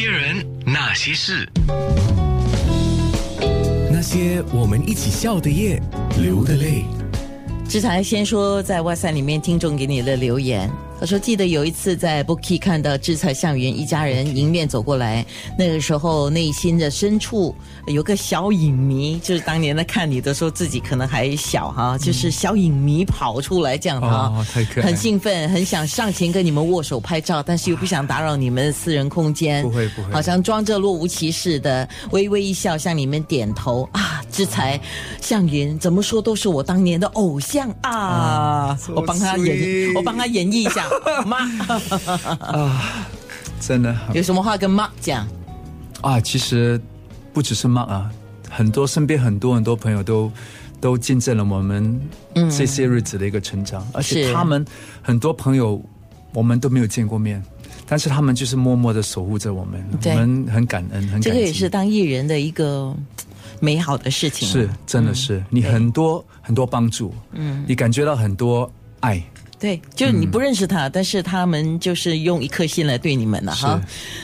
些人，那些事，那些我们一起笑的夜，流的泪。志才先说，在哇塞里面听众给你的留言，他说记得有一次在 Bookie 看到志才向云一家人迎面走过来，那个时候内心的深处有个小影迷，就是当年在看你的时候自己可能还小哈，就是小影迷跑出来这样哈，哦太可爱。很兴奋，很想上前跟你们握手拍照，但是又不想打扰你们的私人空间，不会不会。好像装着若无其事的微微一笑向你们点头。啊，志才向云怎么说都是我当年的偶像啊。我帮他演我帮他演绎一下，妈。啊真的。有什么话跟妈讲？啊，其实不只是 Mark 啊，很多身边很多很多朋友都都见证了我们这些日子的一个成长，而且他们很多朋友我们都没有见过面，但是他们就是默默的守护着我们，我们很感恩，很感激。这个也是当艺人的一个美好的事情。啊，是真的是、你很多很多帮助，嗯，你感觉到很多爱，对，就是你不认识嗯他，但是他们就是用一颗心来对你们了哈。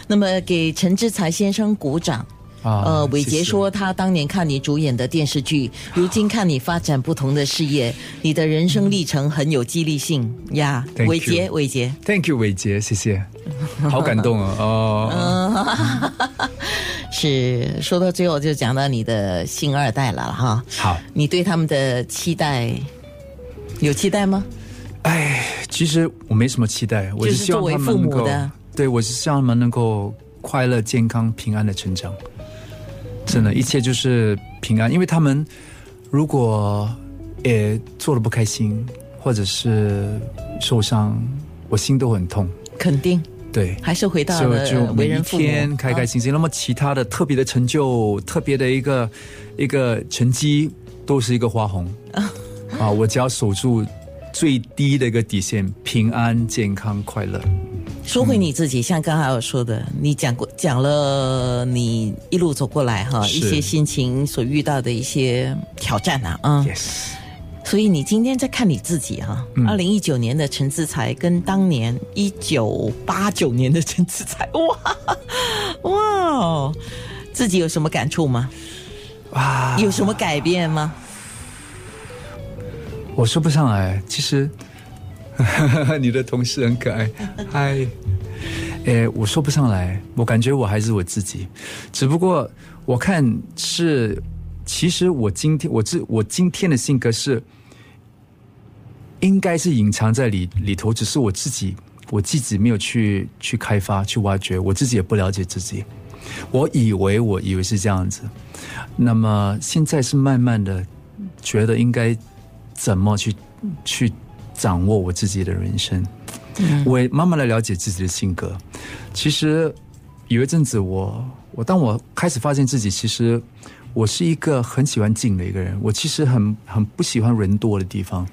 那么给陈志才先生鼓掌。啊呃，伟杰说他当年看你主演的电视剧，如今看你发展不同的事业，你的人生历程很有激励性。呀。伟杰，伟杰，Thank you，伟杰，谢谢，好感动啊哦。哦，是说到最后就讲到你的星二代了哈。好，你对他们的期待有期待吗？哎，其实我没什么期待，我就是希望父他们能够对我是希望他们能够快乐、健康、平安的成长。真的，一切就是平安，因为他们如果也做的不开心，或者是受伤，我心都很痛。肯定对，还是回到了就每一为人父母，天开开啊心心。那么其他的特别的成就、特别的一个一个成绩，都是一个花红 啊！我只要守住最低的一个底线，平安、健康、快乐。说回你自己，像刚才我说的，你讲过讲了你一路走过来哈，一些心情所遇到的一些挑战啊，嗯 Yes，所以你今天在看你自己哈，嗯二零一九年的陈志才跟当年一九八九年的陈志才，哇哇，自己有什么感触吗？哇，有什么改变吗？我说不上来。其实 你的同事很可爱，嗨。诶，我说不上来，我感觉我还是我自己，只不过我看是，其实我今天我这我今天的性格是，应该是隐藏在里里头，只是我自己我自己没有去去开发去挖掘，我自己也不了解自己，我以为我以为是这样子，那么现在是慢慢的觉得应该怎么去去掌握我自己的人生。我也慢慢的了解自己的性格。其实有一阵子我，我当我开始发现自己，其实我是一个很喜欢静的一个人。我其实很很不喜欢人多的地方。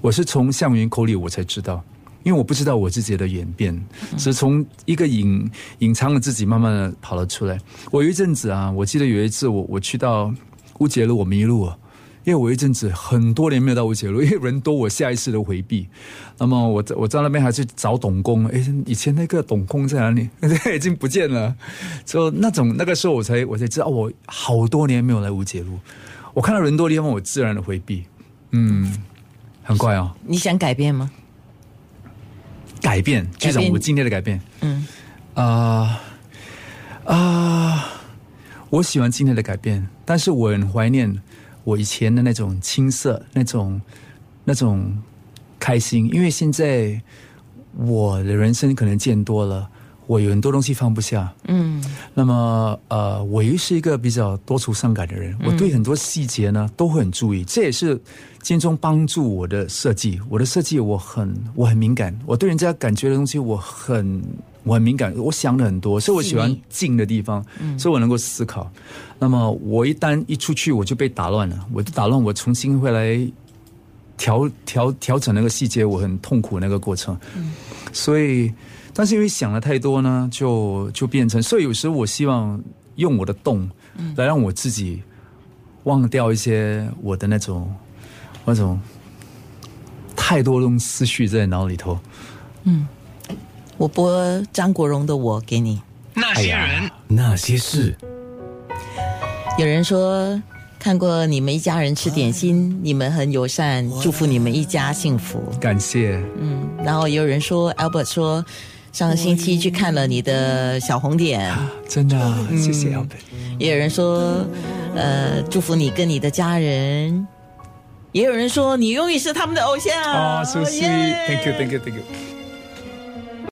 我是从向云口里我才知道，因为我不知道我自己的演变，是从一个隐隐藏的自己慢慢的跑了出来。我有一阵子啊，我记得有一次我我去到乌节路，我迷路了。因为我一阵子很多年没有到乌节路，因为人多，我下意识的回避。那么我在我在那边还去找董工，哎，以前那个董工在哪里？已经不见了。就那种那个时候，我才我才知道，我好多年没有来乌节路。我看到人多的地方，我自然的回避。嗯，很怪哦。你想改变吗？改变，局长，改变我今天的改变，嗯啊啊、我喜欢今天的改变，但是我很怀念我以前的那种青涩，那种那种开心，因为现在我的人生可能见多了，我有很多东西放不下。嗯那么呃，我又是一个比较多愁善感的人，我对很多细节呢都会很注意，这也是间中帮助我的设计。我的设计我很我很敏感，我对人家感觉的东西我很我很敏感，我想了很多，所以我喜欢静的地方，所以我能够思考。那么我一旦一出去，我就被打乱了，我打乱，我重新回来调调调整那个细节，我很痛苦那个过程。所以，但是因为想的太多呢，就就变成，所以有时候我希望用我的动来让我自己忘掉一些我的那种那种太多种思绪在脑里头。嗯我播张国荣的《我》给你。那些人，那些事，有人说看过你们一家人吃点心，你们很友善，祝福你们一家幸福。感谢，嗯，然后也有人说，Albert 说上个星期去看了你的小红点，真的啊、谢谢 Albert。也有人说，呃，祝福你跟你的家人。也有人说你永远是他们的偶像哦、s o Oh, sweet，Thank you，Thank you，Thank you。